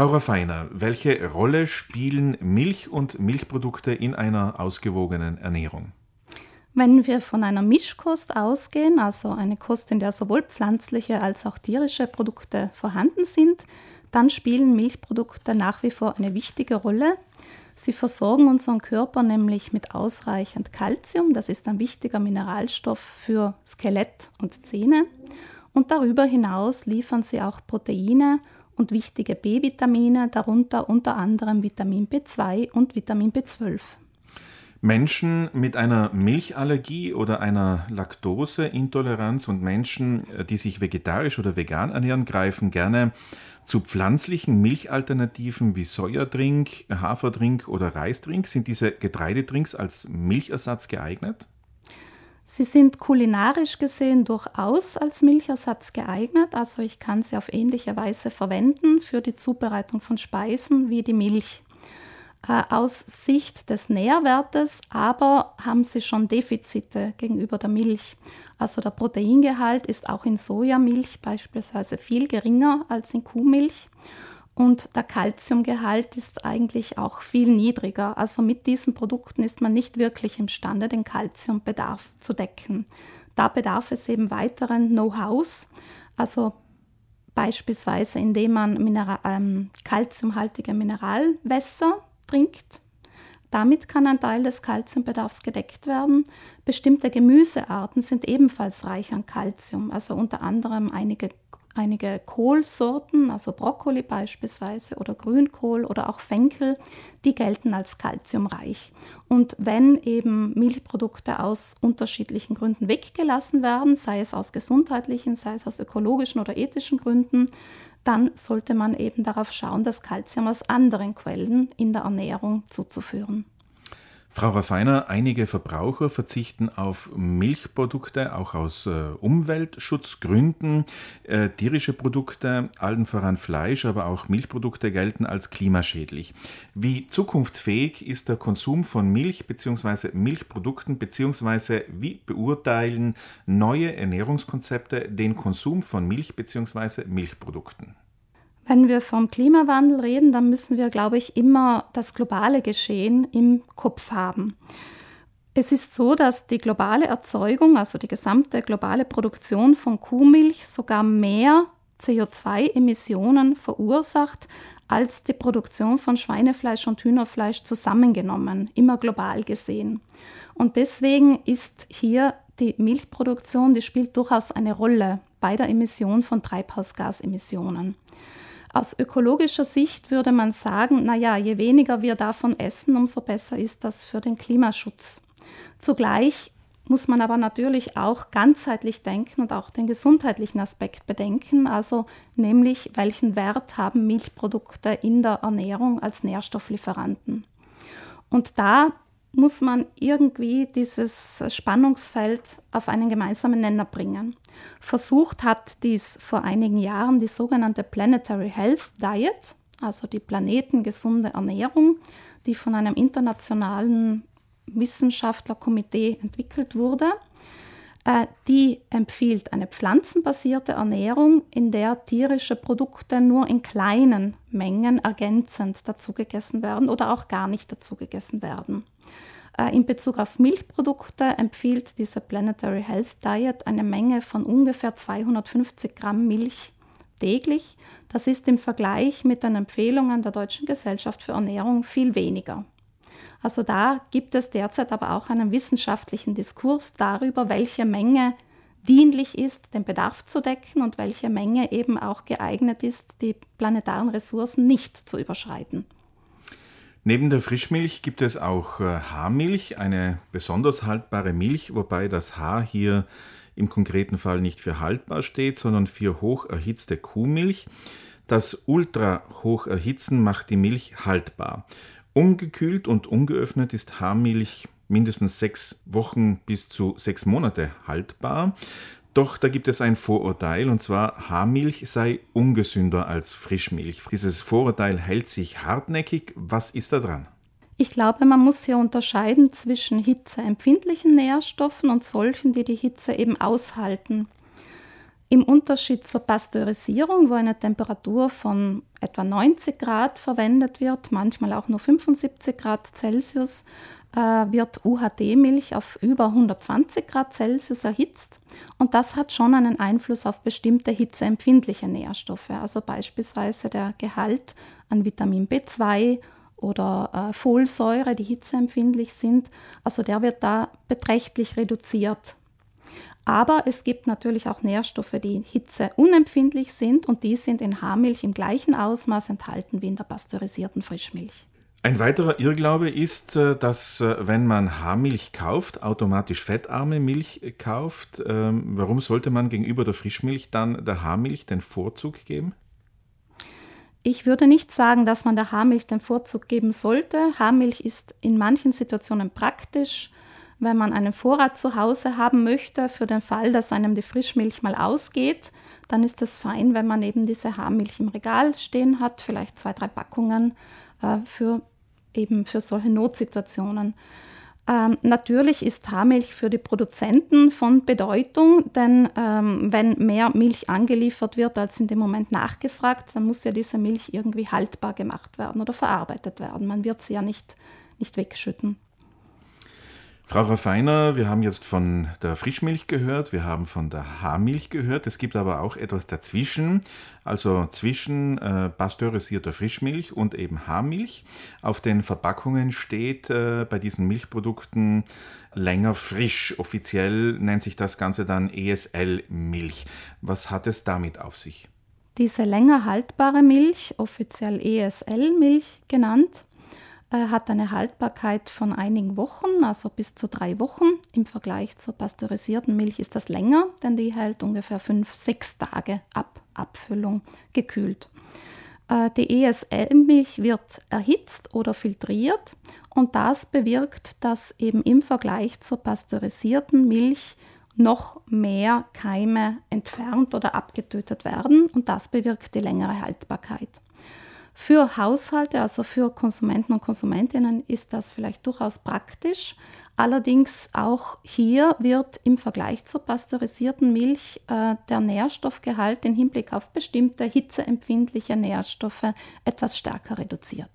Frau Raffiner, welche Rolle spielen Milch und Milchprodukte in einer ausgewogenen Ernährung? Wenn wir von einer Mischkost ausgehen, also eine Kost, in der sowohl pflanzliche als auch tierische Produkte vorhanden sind, dann spielen Milchprodukte nach wie vor eine wichtige Rolle. Sie versorgen unseren Körper nämlich mit ausreichend Kalzium, das ist ein wichtiger Mineralstoff für Skelett und Zähne. Und darüber hinaus liefern sie auch Proteine und wichtige B-Vitamine, darunter unter anderem Vitamin B2 und Vitamin B12. Menschen mit einer Milchallergie oder einer Laktoseintoleranz und Menschen, die sich vegetarisch oder vegan ernähren, greifen gerne zu pflanzlichen Milchalternativen wie Sojadrink, Haferdrink oder Reisdrink. Sind diese Getreidedrinks als Milchersatz geeignet? Sie sind kulinarisch gesehen durchaus als Milchersatz geeignet, also ich kann sie auf ähnliche Weise verwenden für die Zubereitung von Speisen wie die Milch. Äh, aus Sicht des Nährwertes aber haben sie schon Defizite gegenüber der Milch. Also der Proteingehalt ist auch in Sojamilch beispielsweise viel geringer als in Kuhmilch und der Kalziumgehalt ist eigentlich auch viel niedriger. Also mit diesen Produkten ist man nicht wirklich imstande, den Kalziumbedarf zu decken. Da bedarf es eben weiteren Know-hows, also beispielsweise indem man Mineral, ähm, kalziumhaltige Mineralwässer trinkt. Damit kann ein Teil des Kalziumbedarfs gedeckt werden. Bestimmte Gemüsearten sind ebenfalls reich an Kalzium, also unter anderem einige einige Kohlsorten, also Brokkoli beispielsweise oder Grünkohl oder auch Fenkel, die gelten als kalziumreich. Und wenn eben Milchprodukte aus unterschiedlichen Gründen weggelassen werden, sei es aus gesundheitlichen, sei es aus ökologischen oder ethischen Gründen, dann sollte man eben darauf schauen, das Kalzium aus anderen Quellen in der Ernährung zuzuführen. Frau Raffiner, einige Verbraucher verzichten auf Milchprodukte, auch aus äh, Umweltschutzgründen. Äh, tierische Produkte, allen voran Fleisch, aber auch Milchprodukte gelten als klimaschädlich. Wie zukunftsfähig ist der Konsum von Milch bzw. Milchprodukten bzw. wie beurteilen neue Ernährungskonzepte den Konsum von Milch bzw. Milchprodukten? Wenn wir vom Klimawandel reden, dann müssen wir, glaube ich, immer das globale Geschehen im Kopf haben. Es ist so, dass die globale Erzeugung, also die gesamte globale Produktion von Kuhmilch sogar mehr CO2-Emissionen verursacht als die Produktion von Schweinefleisch und Hühnerfleisch zusammengenommen, immer global gesehen. Und deswegen ist hier die Milchproduktion, die spielt durchaus eine Rolle bei der Emission von Treibhausgasemissionen. Aus ökologischer Sicht würde man sagen, naja, je weniger wir davon essen, umso besser ist das für den Klimaschutz. Zugleich muss man aber natürlich auch ganzheitlich denken und auch den gesundheitlichen Aspekt bedenken, also nämlich welchen Wert haben Milchprodukte in der Ernährung als Nährstofflieferanten. Und da muss man irgendwie dieses Spannungsfeld auf einen gemeinsamen Nenner bringen. Versucht hat dies vor einigen Jahren die sogenannte Planetary Health Diet, also die planetengesunde Ernährung, die von einem internationalen Wissenschaftlerkomitee entwickelt wurde. Äh, die empfiehlt eine pflanzenbasierte Ernährung, in der tierische Produkte nur in kleinen Mengen ergänzend dazugegessen werden oder auch gar nicht dazugegessen werden. Äh, in Bezug auf Milchprodukte empfiehlt diese Planetary Health Diet eine Menge von ungefähr 250 Gramm Milch täglich. Das ist im Vergleich mit den Empfehlungen der Deutschen Gesellschaft für Ernährung viel weniger. Also da gibt es derzeit aber auch einen wissenschaftlichen Diskurs darüber, welche Menge dienlich ist, den Bedarf zu decken und welche Menge eben auch geeignet ist, die planetaren Ressourcen nicht zu überschreiten. Neben der Frischmilch gibt es auch äh, Haarmilch, eine besonders haltbare Milch, wobei das Haar hier im konkreten Fall nicht für haltbar steht, sondern für hoch erhitzte Kuhmilch. Das Ultra-Hocherhitzen macht die Milch haltbar. Ungekühlt und ungeöffnet ist Haarmilch mindestens sechs Wochen bis zu sechs Monate haltbar. Doch da gibt es ein Vorurteil, und zwar Haarmilch sei ungesünder als Frischmilch. Dieses Vorurteil hält sich hartnäckig. Was ist da dran? Ich glaube, man muss hier unterscheiden zwischen hitzeempfindlichen Nährstoffen und solchen, die die Hitze eben aushalten. Im Unterschied zur Pasteurisierung, wo eine Temperatur von etwa 90 Grad verwendet wird, manchmal auch nur 75 Grad Celsius, äh, wird UHD-Milch auf über 120 Grad Celsius erhitzt. Und das hat schon einen Einfluss auf bestimmte hitzeempfindliche Nährstoffe, also beispielsweise der Gehalt an Vitamin B2 oder äh, Folsäure, die hitzeempfindlich sind. Also der wird da beträchtlich reduziert aber es gibt natürlich auch Nährstoffe, die hitzeunempfindlich sind und die sind in Haarmilch im gleichen Ausmaß enthalten wie in der pasteurisierten Frischmilch. Ein weiterer Irrglaube ist, äh, dass äh, wenn man Haarmilch kauft, automatisch fettarme Milch kauft. Ähm, warum sollte man gegenüber der Frischmilch dann der Haarmilch den Vorzug geben? Ich würde nicht sagen, dass man der Haarmilch den Vorzug geben sollte. Haarmilch ist in manchen Situationen praktisch wenn man einen Vorrat zu Hause haben möchte, für den Fall, dass einem die Frischmilch mal ausgeht, dann ist es fein, wenn man eben diese Haarmilch im Regal stehen hat, vielleicht zwei, drei Packungen äh, für eben für solche Notsituationen. Ähm, natürlich ist Haarmilch für die Produzenten von Bedeutung, denn ähm, wenn mehr Milch angeliefert wird, als in dem Moment nachgefragt, dann muss ja diese Milch irgendwie haltbar gemacht werden oder verarbeitet werden. Man wird sie ja nicht, nicht wegschütten. Frau Raffiner, wir haben jetzt von der Frischmilch gehört, wir haben von der Haarmilch gehört. Es gibt aber auch etwas dazwischen, also zwischen äh, pasteurisierter Frischmilch und eben Haarmilch. Auf den Verpackungen steht äh, bei diesen Milchprodukten länger frisch. Offiziell nennt sich das Ganze dann ESL-Milch. Was hat es damit auf sich? Diese länger haltbare Milch, offiziell ESL-Milch genannt, äh, hat eine Haltbarkeit von einigen Wochen, also bis zu drei Wochen. Im Vergleich zur pasteurisierten Milch ist das länger, denn die hält ungefähr fünf, sechs Tage ab Abfüllung gekühlt. Äh, die ESL-Milch wird erhitzt oder filtriert und das bewirkt, dass eben im Vergleich zur pasteurisierten Milch noch mehr Keime entfernt oder abgetötet werden und das bewirkt die längere Haltbarkeit. Für Haushalte, also für Konsumenten und Konsumentinnen, ist das vielleicht durchaus praktisch. Allerdings auch hier wird im Vergleich zur pasteurisierten Milch äh, der Nährstoffgehalt im Hinblick auf bestimmte hitzeempfindliche Nährstoffe etwas stärker reduziert.